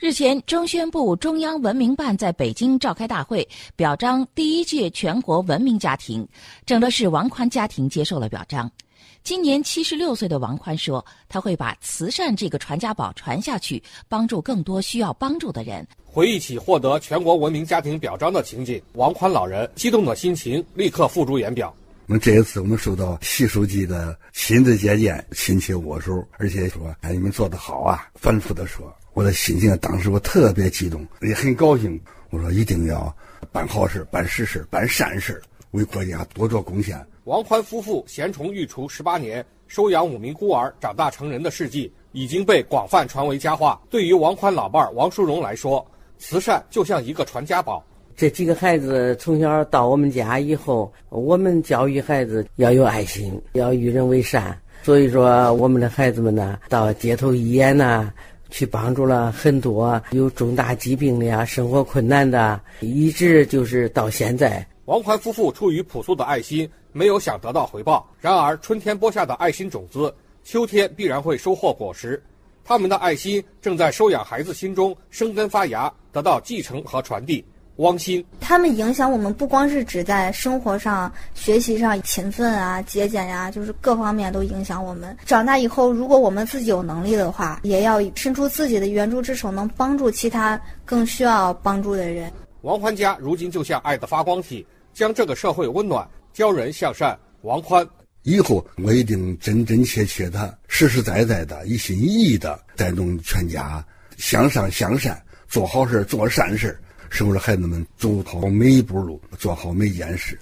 日前，中宣部中央文明办在北京召开大会，表彰第一届全国文明家庭，整的是王宽家庭接受了表彰。今年七十六岁的王宽说：“他会把慈善这个传家宝传下去，帮助更多需要帮助的人。”回忆起获得全国文明家庭表彰的情景，王宽老人激动的心情立刻付诸言表。我们这一次，我们受到习书记的亲自接见，亲切握手，而且说：“哎，你们做得好啊！”反复的说，我的心情当时我特别激动，也很高兴。我说：“一定要办好事、办实事、办善事，为国家多做贡献。”王宽夫妇贤宠育雏十八年，收养五名孤儿长大成人的事迹已经被广泛传为佳话。对于王宽老伴王淑荣来说，慈善就像一个传家宝。这几个孩子从小到我们家以后，我们教育孩子要有爱心，要与人为善。所以说，我们的孩子们呢，到街头医院呢，去帮助了很多有重大疾病的呀、生活困难的，一直就是到现在。王宽夫妇出于朴素的爱心，没有想得到回报。然而，春天播下的爱心种子，秋天必然会收获果实。他们的爱心正在收养孩子心中生根发芽，得到继承和传递。汪鑫，他们影响我们不光是指在生活上、学习上勤奋啊、节俭呀，就是各方面都影响我们。长大以后，如果我们自己有能力的话，也要伸出自己的援助之手，能帮助其他更需要帮助的人。王欢家如今就像爱的发光体。将这个社会温暖，教人向善。王欢，以后我一定真真切切的、实实在在的、一心一意的带动全家向上向善，做好事、做善事，是为了孩子们走好每一步路，做好每件事。